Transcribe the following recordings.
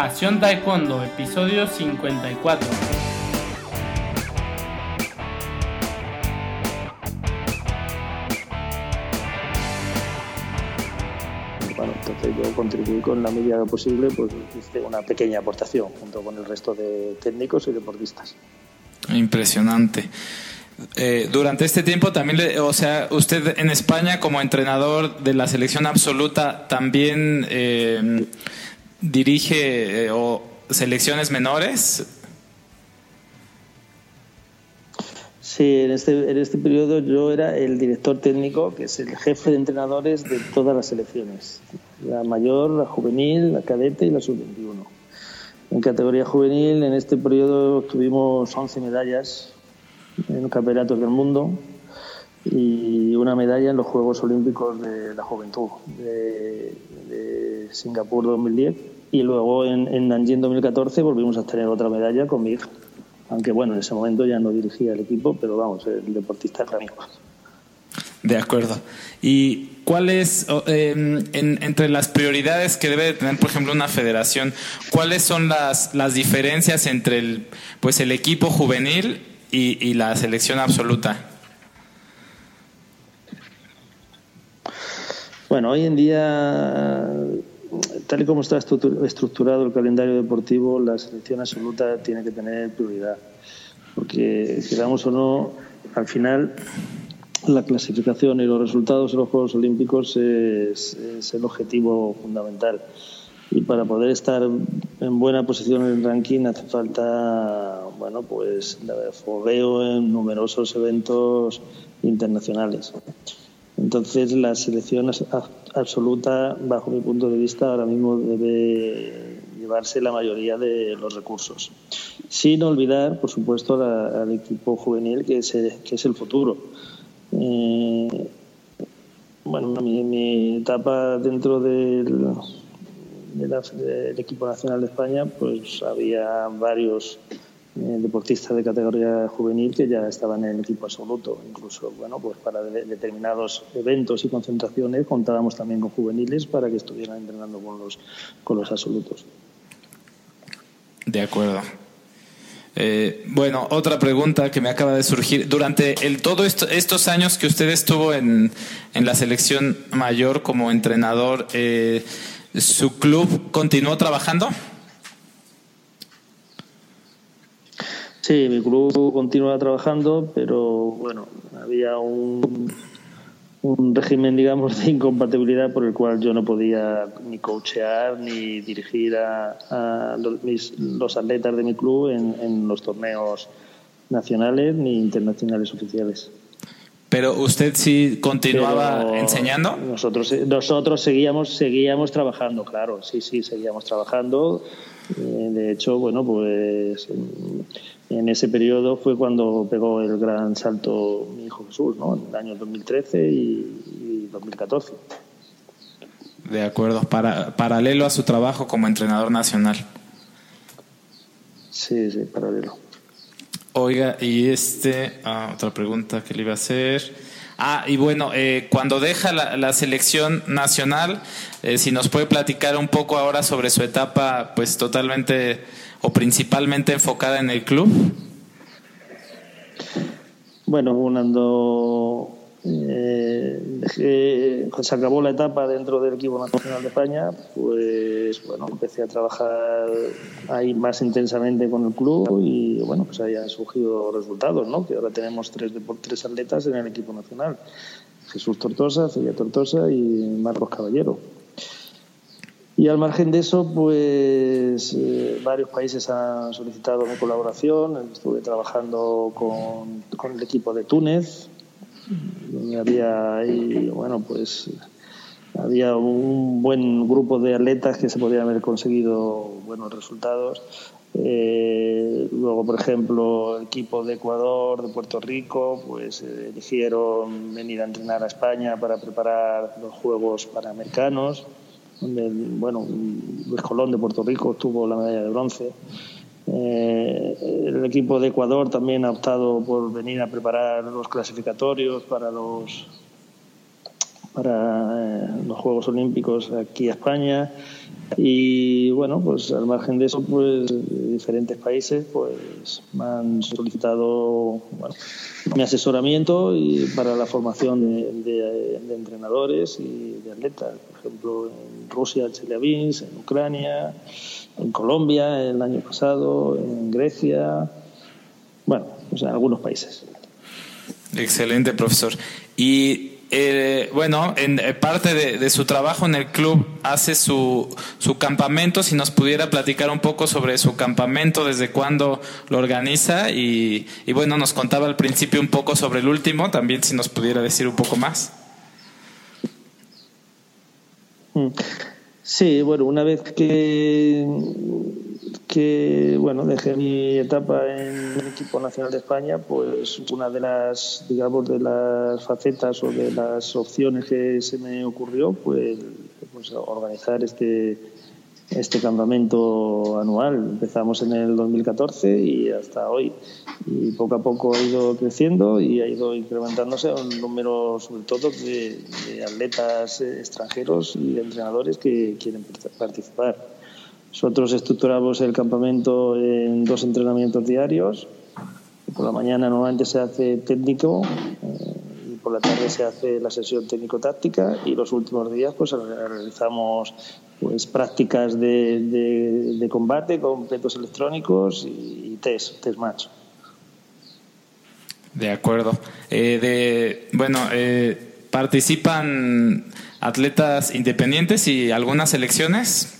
Pasión Taekwondo, episodio 54. Bueno, entonces yo contribuí con la medida posible, pues hice una pequeña aportación junto con el resto de técnicos y deportistas. Impresionante. Eh, durante este tiempo también, le- o sea, usted en España como entrenador de la selección absoluta también eh, dirige eh, o selecciones menores. Sí, en este, en este periodo yo era el director técnico, que es el jefe de entrenadores de todas las selecciones. La mayor, la juvenil, la cadete y la sub-21. En categoría juvenil, en este periodo tuvimos 11 medallas en campeonatos del mundo y una medalla en los Juegos Olímpicos de la Juventud de, de Singapur 2010 y luego en, en Nanjing 2014 volvimos a tener otra medalla con mi hija. Aunque bueno, en ese momento ya no dirigía el equipo, pero vamos, el deportista era amigo. De acuerdo. ¿Y cuáles, o, eh, en- entre las prioridades que debe de tener, por ejemplo, una federación, cuáles son las, las diferencias entre el, pues, el equipo juvenil y, y la selección absoluta? Bueno, hoy en día, tal y como está estructu- estructurado el calendario deportivo, la selección absoluta tiene que tener prioridad. Porque, queramos o no, al final la clasificación y los resultados en los Juegos Olímpicos es, es el objetivo fundamental. Y para poder estar en buena posición en el ranking hace falta, bueno, pues fogueo en numerosos eventos internacionales. Entonces, la selección absoluta, bajo mi punto de vista, ahora mismo debe llevarse la mayoría de los recursos. Sin olvidar, por supuesto, la- al equipo juvenil, que es, que es el futuro. Eh, bueno, mi, mi etapa dentro del, equipo nacional de España, pues había varios deportistas de categoría juvenil que ya estaban en el equipo absoluto. Incluso, bueno, pues para de- determinados eventos y concentraciones contábamos también con juveniles para que estuvieran entrenando con los, con los absolutos. De acuerdo. Eh, bueno, otra pregunta que me acaba de surgir. Durante el, todo esto- estos años que usted estuvo en, en la selección mayor como entrenador, eh, ¿su club continuó trabajando? Sí, mi club continúa trabajando, pero bueno, había un, un régimen, digamos, de incompatibilidad por el cual yo no podía ni coachear ni dirigir a, a los, mis- los atletas de mi club en, en los torneos nacionales ni internacionales oficiales. Pero usted sí continuaba Pero enseñando. Nosotros, nosotros seguíamos, seguíamos trabajando, claro, sí, sí, seguíamos trabajando. Eh, de hecho, bueno, pues en, en ese periodo fue cuando pegó el gran salto mi hijo Jesús, ¿no? En el año 2013 y, y 2014. De acuerdo, para, paralelo a su trabajo como entrenador nacional. Sí, sí, paralelo. Oiga, y este, ah, otra pregunta que le iba a hacer. Ah, y bueno, eh, cuando deja la, selección nacional, eh, si nos puede platicar un poco ahora sobre su etapa, pues totalmente o principalmente enfocada en el club. Bueno, cuando eh, dejé- se acabó la etapa dentro del equipo nacional de España, pues bueno, empecé a trabajar ahí más intensamente con el club y bueno, pues ahí han surgido resultados, ¿no? Que ahora tenemos tres, tres atletas en el equipo nacional. Jesús Tortosa, Celia Tortosa y Marcos Caballero. Y al margen de eso, pues eh, varios países han solicitado mi colaboración. Estuve trabajando con el equipo de Túnez, donde había ahí, bueno, pues había un buen grupo de atletas que se podían haber conseguido buenos resultados. Eh, luego, por ejemplo, el equipo de Ecuador, de Puerto Rico, pues eh, eligieron venir a entrenar a España para preparar los Juegos Panamericanos donde bueno, Luis Colón de Puerto Rico tuvo la medalla de bronce. Eh, el equipo de Ecuador también ha optado por venir a preparar los clasificatorios para los para eh, los Juegos Olímpicos aquí a España. Y bueno, pues al margen de eso, pues diferentes países pues me han solicitado mi asesoramiento y para la formación de, entrenadores y de atletas. Por ejemplo, en Rusia, Chelyabinsk, en Ucrania, en Colombia el año pasado, en Grecia, bueno, o sea, en algunos países. Excelente, profesor. Y eh, bueno, en eh, parte de, su trabajo en el club hace su, campamento. Si nos pudiera platicar un poco sobre su campamento, desde cuándo lo organiza y, bueno, nos contaba al principio un poco sobre el último. También si nos pudiera decir un poco más. Mm. Sí, bueno, una vez que que bueno dejé mi etapa en el equipo nacional de España pues una de las digamos de las facetas o de las opciones que se me ocurrió pues, organizar este este campamento anual. Empezamos en el 2014 y hasta hoy. Y poco a poco ha ido creciendo y ha ido incrementándose un número sobre todo de, de atletas extranjeros y entrenadores que quieren participar nosotros estructuramos el campamento en dos entrenamientos diarios. Por la mañana normalmente se hace técnico eh, y por la tarde se hace la sesión técnico-táctica y los últimos días pues realizamos pues prácticas de, combate con petos electrónicos y test, test match. De acuerdo. Eh, de, bueno, eh, ¿participan atletas independientes y algunas selecciones?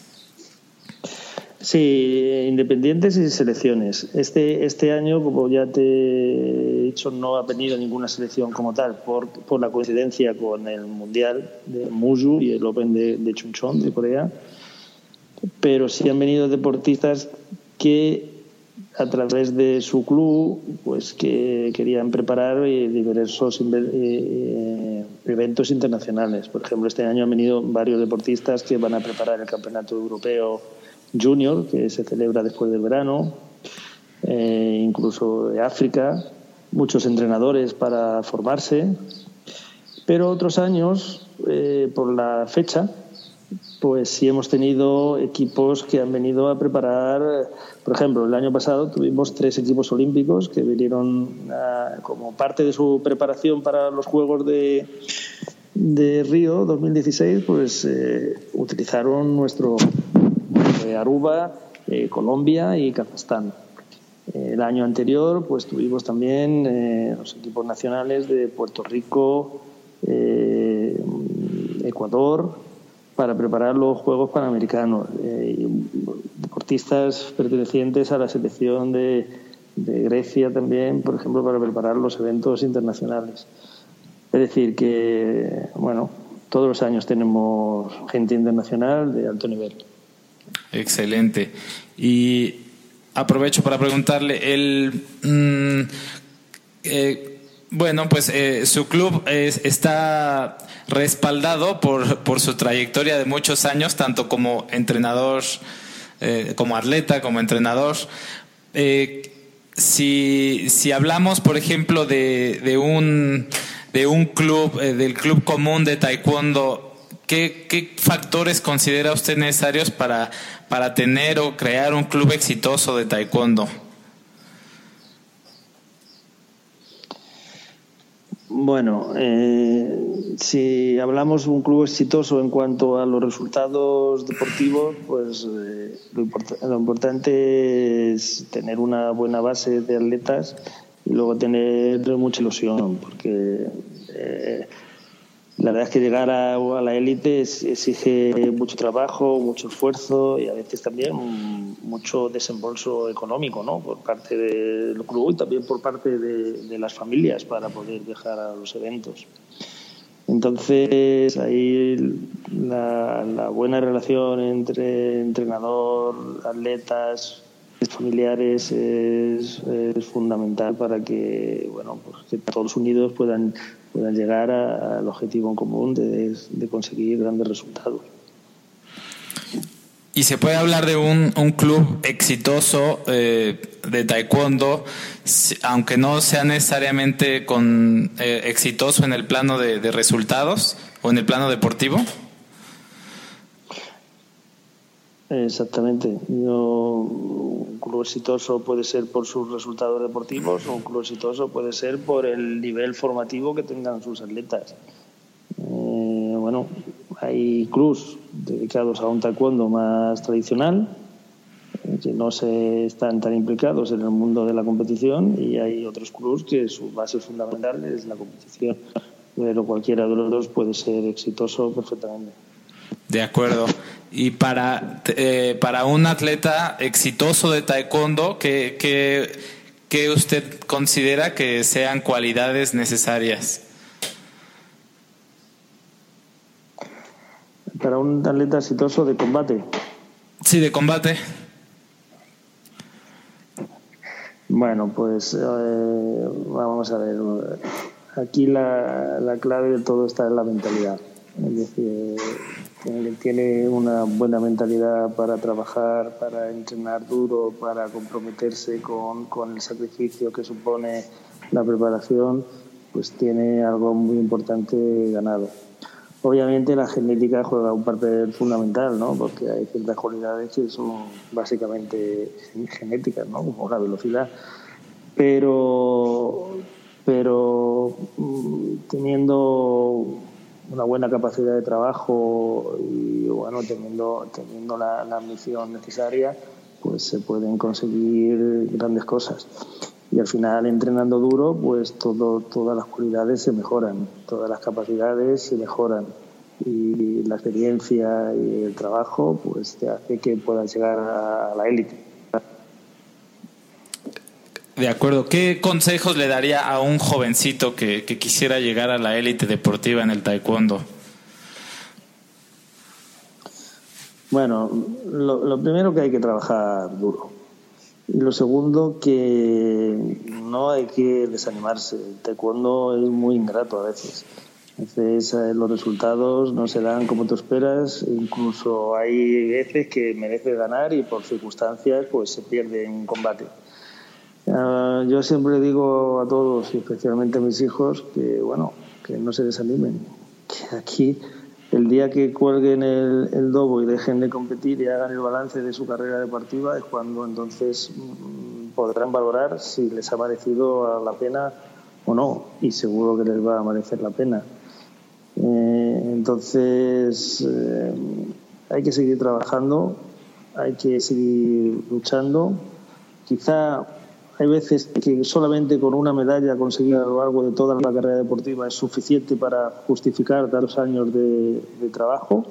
Sí, independientes y selecciones. Este, este año, como ya te he dicho, no ha venido ninguna selección como tal, por, por la coincidencia con el Mundial de Muju y el Open de, de Chuncheon de Corea. Pero sí han venido deportistas que a través de su club pues que querían preparar eh, diversos eh, eventos internacionales. Por ejemplo, este año han venido varios deportistas que van a preparar el Campeonato Europeo Junior, que se celebra después del verano, eh, incluso de África, muchos entrenadores para formarse, pero otros años, eh, por la fecha, pues sí hemos tenido equipos que han venido a preparar, por ejemplo, el año pasado tuvimos tres equipos olímpicos que vinieron como parte de su preparación para los Juegos de, de Río 2016, pues eh, utilizaron nuestro Aruba, eh, Colombia y Kazajstán. Eh, el año anterior pues tuvimos también eh, los equipos nacionales de Puerto Rico, Ecuador, para preparar los Juegos Panamericanos. deportistas pertenecientes a la selección de, de Grecia también, por ejemplo, para preparar los eventos internacionales. Es decir, que, bueno, todos los años tenemos gente internacional de alto nivel. Excelente. Y aprovecho para preguntarle, el, mm, eh, bueno, pues eh, su club está respaldado por, por, su trayectoria de muchos años, tanto como entrenador, eh, como atleta, como entrenador. si, si hablamos, por ejemplo, de, de un de un club, del club común de taekwondo ¿Qué, factores considera usted necesarios para, para tener o crear un club exitoso de taekwondo? Bueno, eh, si hablamos de un club exitoso en cuanto a los resultados deportivos, pues eh, lo, importante es tener una buena base de atletas y luego tener mucha ilusión, porque eh, la verdad es que llegar a, la élite exige mucho trabajo, mucho esfuerzo y a veces también mucho desembolso económico ¿no? por parte del club y también por parte de, las familias para poder viajar a los eventos. Entonces, ahí la, buena relación entre entrenador, atletas, familiares es, fundamental para que, bueno, pues todos unidos puedan puedan llegar al objetivo en común de, conseguir grandes resultados. Y se puede hablar de un, un club exitoso eh, de taekwondo, aunque no sea necesariamente con, eh, exitoso en el plano de, de, resultados o en el plano deportivo. Exactamente. un club exitoso puede ser por sus resultados deportivos o un club exitoso puede ser por el nivel formativo que tengan sus atletas. Eh, bueno, hay clubs dedicados a un taekwondo más tradicional que no se están tan implicados en el mundo de la competición y hay otros clubs que su base fundamental es la competición. Pero cualquiera de los dos puede ser exitoso perfectamente. De acuerdo. Y para, eh, para un atleta exitoso de taekwondo, ¿qué, qué, usted considera que sean cualidades necesarias? Para un atleta exitoso de combate. Sí, de combate. Bueno, pues eh, vamos a ver. Aquí la, la clave de todo está en la mentalidad. Es decir, tiene una buena mentalidad para trabajar, para entrenar duro, para comprometerse con, con el sacrificio que supone la preparación, pues tiene algo muy importante ganado. Obviamente la genética juega un papel fundamental, ¿no? Porque hay ciertas cualidades que son básicamente genéticas, ¿no? Como la velocidad. Pero, pero mm, teniendo una buena capacidad de trabajo y bueno teniendo teniendo la, ambición necesaria pues se pueden conseguir grandes cosas. Y al final entrenando duro pues todo todas las cualidades se mejoran todas las capacidades se mejoran. Y la experiencia y el trabajo pues te hace que puedas llegar a la élite de acuerdo. ¿Qué consejos le daría a un jovencito que, quisiera llegar a la élite deportiva en el taekwondo? Bueno, lo, primero que hay que trabajar duro. Y lo segundo que no hay que desanimarse. El taekwondo es muy ingrato a veces. A veces eh, los resultados no se dan como tú esperas. Incluso hay veces que merece ganar y por circunstancias pues se pierde en combate. Ah, yo siempre digo a todos, y especialmente a mis hijos, que bueno, que no se desanimen, que aquí el día que cuelguen el, el dobo y dejen de competir y hagan el balance de su carrera deportiva es cuando entonces mm, podrán valorar si les ha merecido la pena o no, y seguro que les va a merecer la pena. Eh, entonces, eh, hay que seguir trabajando, hay que seguir luchando. Quizá hay veces que solamente con una medalla conseguir a lo largo de toda la carrera deportiva es suficiente para justificar tantos años de, trabajo.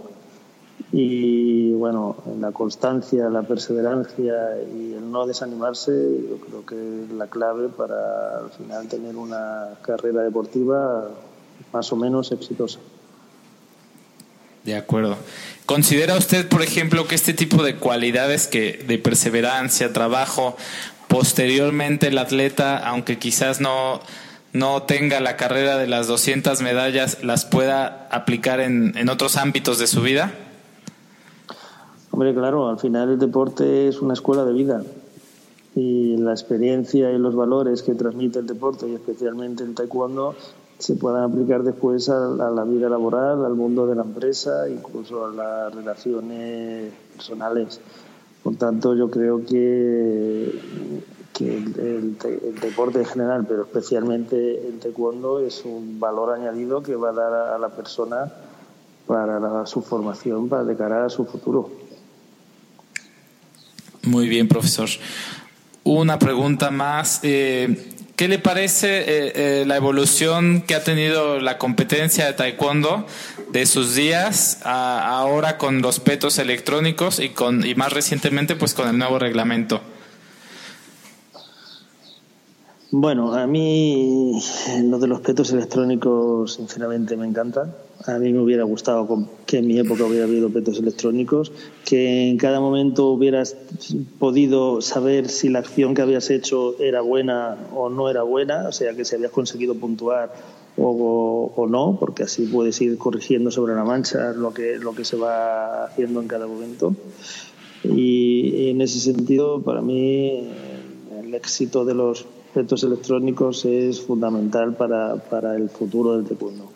Y bueno, la constancia, la perseverancia y el no desanimarse, yo creo que es la clave para al final tener una carrera deportiva más o menos exitosa. De acuerdo. ¿Considera usted, por ejemplo, que este tipo de cualidades que de perseverancia, trabajo, posteriormente el atleta, aunque quizás no, no tenga la carrera de las 200 medallas, las pueda aplicar en, en otros ámbitos de su vida? Hombre, claro, al final el deporte es una escuela de vida y la experiencia y los valores que transmite el deporte y especialmente el taekwondo se puedan aplicar después a, a, la vida laboral, al mundo de la empresa, incluso a las relaciones personales. Por tanto, yo creo que, el, deporte en general, pero especialmente el taekwondo, es un valor añadido que va a dar a, la persona para su formación, para de cara a su futuro. Muy bien, profesor. Una pregunta más. Eh, ¿Qué le parece eh, eh, la evolución que ha tenido la competencia de taekwondo de sus días a ahora con los petos electrónicos y con y más recientemente pues con el nuevo reglamento? Bueno, a mí lo de los petos electrónicos sinceramente me encanta. A mí me hubiera gustado que en mi época hubiera habido petos electrónicos, que en cada momento hubieras podido saber si la acción que habías hecho era buena o no era buena, o sea, que si habías conseguido puntuar o, no, porque así puedes ir corrigiendo sobre la mancha lo que, lo que se va haciendo en cada momento. Y en ese sentido, para mí, el éxito de los efectos electrónicos es fundamental para, para el futuro del taekwondo.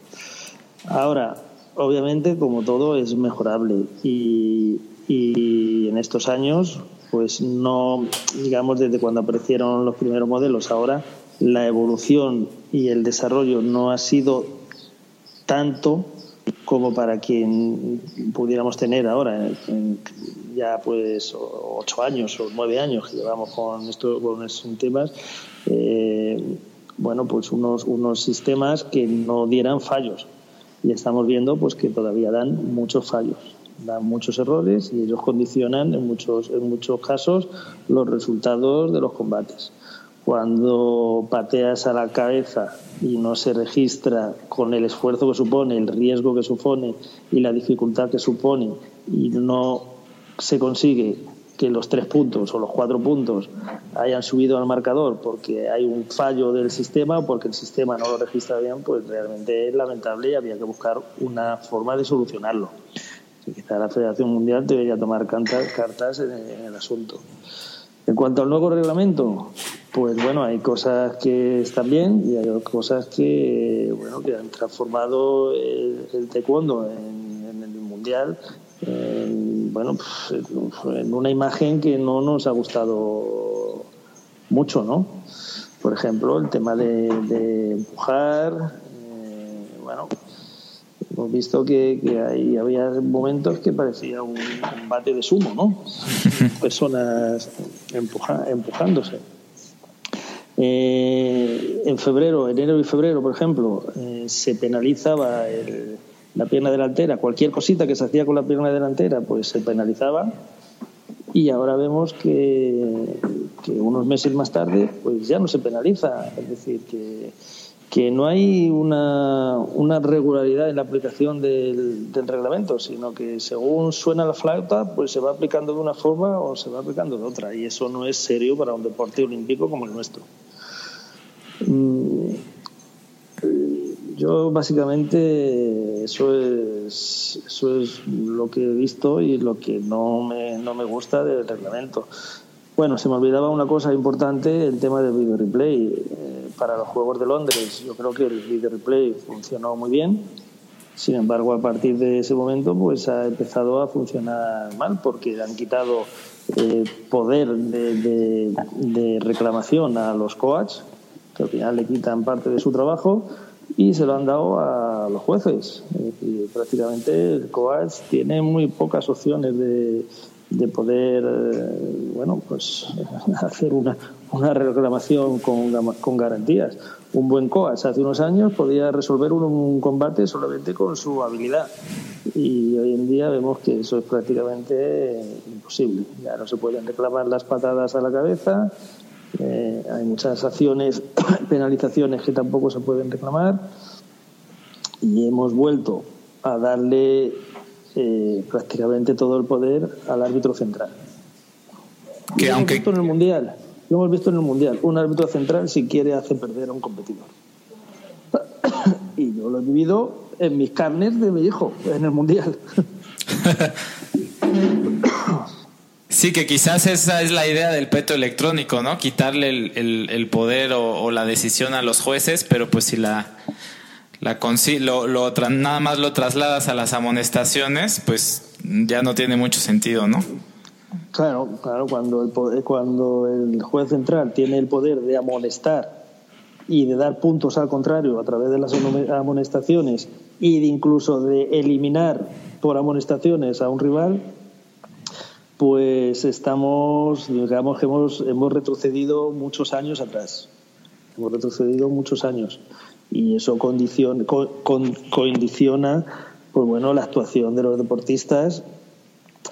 Ahora, obviamente, como todo, es mejorable. Y, y en estos años, pues no, digamos, desde cuando aparecieron los primeros modelos, ahora la evolución y el desarrollo no ha sido tanto como para quien pudiéramos tener ahora ya pues ocho años o nueve años que llevamos con esto con estos temas eh, bueno pues unos unos sistemas que no dieran fallos y estamos viendo pues que todavía dan muchos fallos dan muchos errores y ellos condicionan en muchos en muchos casos los resultados de los combates. Cuando pateas a la cabeza y no se registra con el esfuerzo que supone, el riesgo que supone y la dificultad que supone y no se consigue que los tres puntos o los cuatro puntos hayan subido al marcador porque hay un fallo del sistema porque el sistema no lo registra bien, pues realmente es lamentable y había que buscar una forma de solucionarlo. Quizá la Federación Mundial debería tomar cartas en el asunto. En cuanto al nuevo reglamento, pues bueno, hay cosas que están bien y hay cosas que, bueno, que han transformado el, taekwondo en, el mundial en, bueno, pues, en una imagen que no nos ha gustado mucho, ¿no? Por ejemplo, el tema de, empujar, eh, bueno, hemos visto que, que había momentos que parecía un combate de sumo, ¿no? Personas empujándose. Eh, en febrero, enero y febrero, por ejemplo, eh, se penalizaba la pierna delantera, cualquier cosita que se hacía con la pierna delantera, pues se penalizaba. Y ahora vemos que, unos meses más tarde, pues ya no se penaliza. Es decir, que que no hay una, una regularidad en la aplicación del, del, reglamento, sino que según suena la flauta, pues se va aplicando de una forma o se va aplicando de otra, y eso no es serio para un deporte olímpico como el nuestro. Yo básicamente eso es, eso es lo que he visto y lo que no me, no me gusta del reglamento. Bueno, se me olvidaba una cosa importante, el tema del video replay. Eh, para los Juegos de Londres yo creo que el video replay funcionó muy bien. Sin embargo, a partir de ese momento pues ha empezado a funcionar mal porque han quitado eh, poder de, de, reclamación a los coaches, que al final le quitan parte de su trabajo y se lo han dado a los jueces. prácticamente el coach tiene muy pocas opciones de, de poder eh, bueno pues hacer una, una reclamación con, con garantías. Un buen coach hace unos años podía resolver un, combate solamente con su habilidad y hoy en día vemos que eso es prácticamente imposible. Ya no se pueden reclamar las patadas a la cabeza, eh, hay muchas acciones, penalizaciones que tampoco se pueden reclamar y hemos vuelto a darle eh, prácticamente todo el poder al árbitro central. Que lo aunque... hemos visto en el mundial, lo hemos visto en el mundial, un árbitro central si quiere hace perder a un competidor. y yo lo he vivido en mis carnes de mi hijo en el mundial. Sí, que quizás esa es la idea del peto electrónico, ¿no? Quitarle el, poder o, la decisión a los jueces, pero pues si la, la lo, lo nada más lo trasladas a las amonestaciones, pues ya no tiene mucho sentido, ¿no? Claro, claro, cuando el, cuando el juez central tiene el poder de amonestar y de dar puntos al contrario a través de las amonestaciones y de incluso de eliminar por amonestaciones a un rival, pues estamos, digamos que hemos, hemos retrocedido muchos años atrás. Hemos retrocedido muchos años y eso condiciona, condiciona pues bueno, la actuación de los deportistas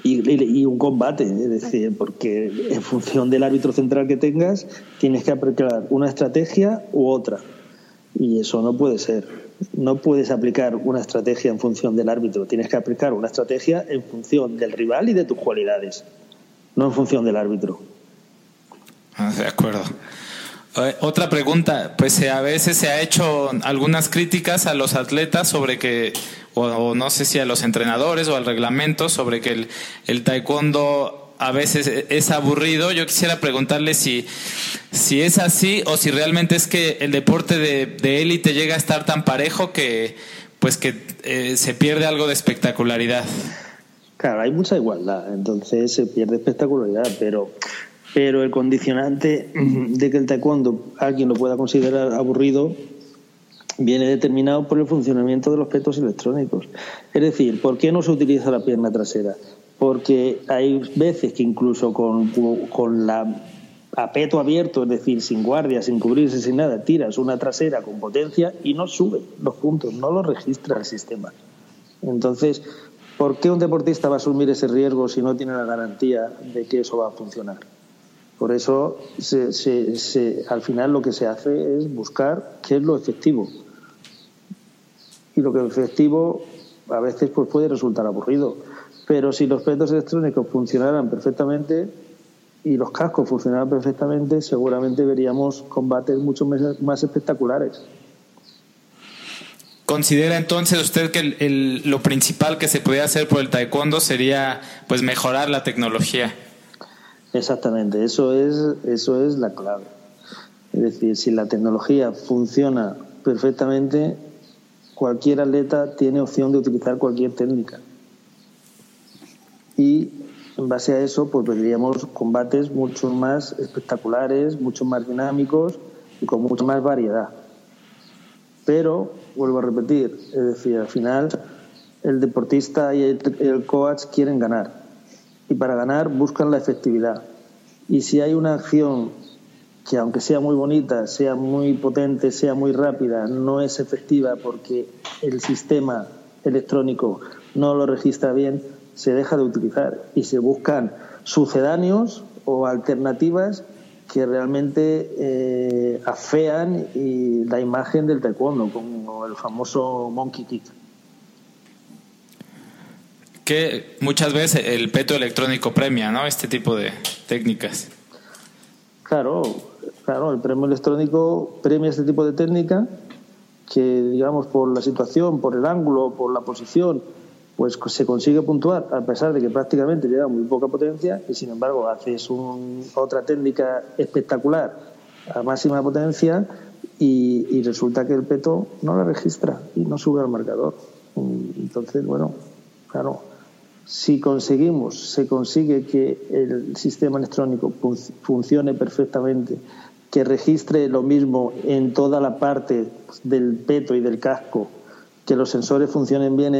y, un combate, es decir, porque en función del árbitro central que tengas, tienes que aplicar una estrategia u otra. Y eso no puede ser. No puedes aplicar una estrategia en función del árbitro, tienes que aplicar una estrategia en función del rival y de tus cualidades, no en función del árbitro. Ah, de acuerdo. Eh, otra pregunta, pues eh, a veces se ha hecho algunas críticas a los atletas sobre que, o, no sé si a los entrenadores o al reglamento, sobre que el, el taekwondo a veces es aburrido. Yo quisiera preguntarle si, si es así o si realmente es que el deporte de élite llega a estar tan parejo que pues que eh, se pierde algo de espectacularidad. Claro, hay mucha igualdad, entonces se pierde espectacularidad, pero pero el condicionante de que el taekwondo alguien lo pueda considerar aburrido viene determinado por el funcionamiento de los petos electrónicos. Es decir, ¿por qué no se utiliza la pierna trasera? Porque hay veces que incluso con, con la a abierto, es decir, sin guardia, sin cubrirse, sin nada, tiras una trasera con potencia y no sube los puntos, no lo registra el sistema. Entonces, ¿por qué un deportista va a asumir ese riesgo si no tiene la garantía de que eso va a funcionar? Por eso, al final lo que se hace es buscar qué es lo efectivo. Y lo que es efectivo a veces pues, puede resultar aburrido. Pero si los petos electrónicos funcionaran perfectamente y los cascos funcionaran perfectamente, seguramente veríamos combates mucho más espectaculares. ¿Considera entonces usted que lo principal que se podría hacer por el taekwondo sería pues mejorar la tecnología? Exactamente, eso es, eso es la clave. Es decir, si la tecnología funciona perfectamente, cualquier atleta tiene opción de utilizar cualquier técnica. Y en base a eso, pues tendríamos combates mucho más espectaculares, mucho más dinámicos y con mucha más variedad. Pero, vuelvo a repetir, es decir, al final el deportista y el coach quieren ganar y para ganar buscan la efectividad. Y si hay una acción que aunque sea muy bonita, sea muy potente, sea muy rápida, no es efectiva porque el sistema electrónico no lo registra bien, se deja de utilizar y se buscan sucedáneos o alternativas que realmente eh, afean y la imagen del taekwondo, como el famoso monkey kick que muchas veces el peto electrónico premia, ¿no? Este tipo de técnicas. Claro, claro, el premio electrónico premia este tipo de técnica que, digamos, por la situación, por el ángulo, por la posición, pues se consigue puntuar a pesar de que prácticamente lleva muy poca potencia y sin embargo haces otra técnica espectacular a máxima potencia y, y resulta que el peto no la registra y no sube al marcador. Entonces, bueno, claro, si conseguimos, se consigue que el sistema electrónico funcione perfectamente, que registre lo mismo en toda la parte del peto y del casco, que los sensores funcionen bien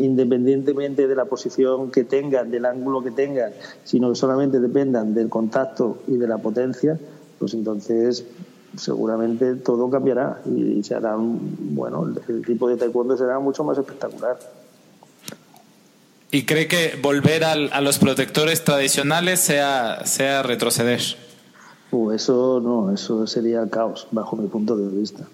independientemente de la posición que tengan, del ángulo que tengan, sino que solamente dependan del contacto y de la potencia, pues entonces seguramente todo cambiará y se hará, bueno, el tipo de taekwondo será mucho más espectacular. ¿Y cree que volver a los protectores tradicionales sea, sea retroceder? Uh, eso no, eso sería caos, bajo mi punto de vista.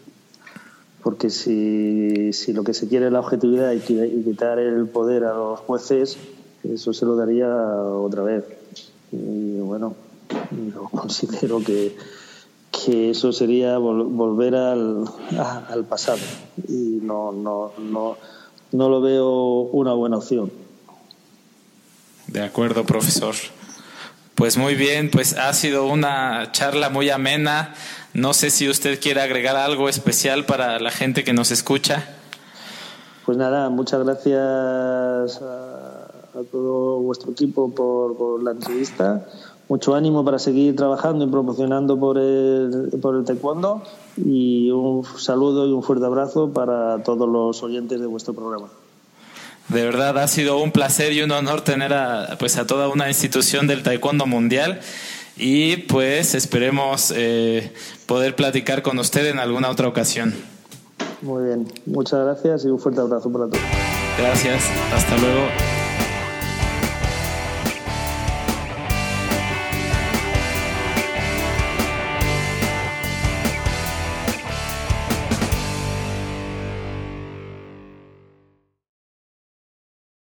Porque si, si lo que se quiere es la objetividad y quitar el poder a los jueces, eso se lo daría otra vez. Y bueno, yo considero que, que eso sería volver al, al pasado. Y no, no, no, no lo veo una buena opción. De acuerdo, profesor. Pues muy bien, pues ha sido una charla muy amena. No sé si usted quiere agregar algo especial para la gente que nos escucha. Pues nada, muchas gracias a, todo vuestro equipo por, la entrevista. Mucho ánimo para seguir trabajando y promocionando por el, por el taekwondo y un saludo y un fuerte abrazo para todos los oyentes de vuestro programa. De verdad ha sido un placer y un honor tener a, pues, a toda una institución del taekwondo mundial y pues esperemos eh, poder platicar con usted en alguna otra ocasión. Muy bien, muchas gracias y un fuerte abrazo para todos. Gracias, hasta luego.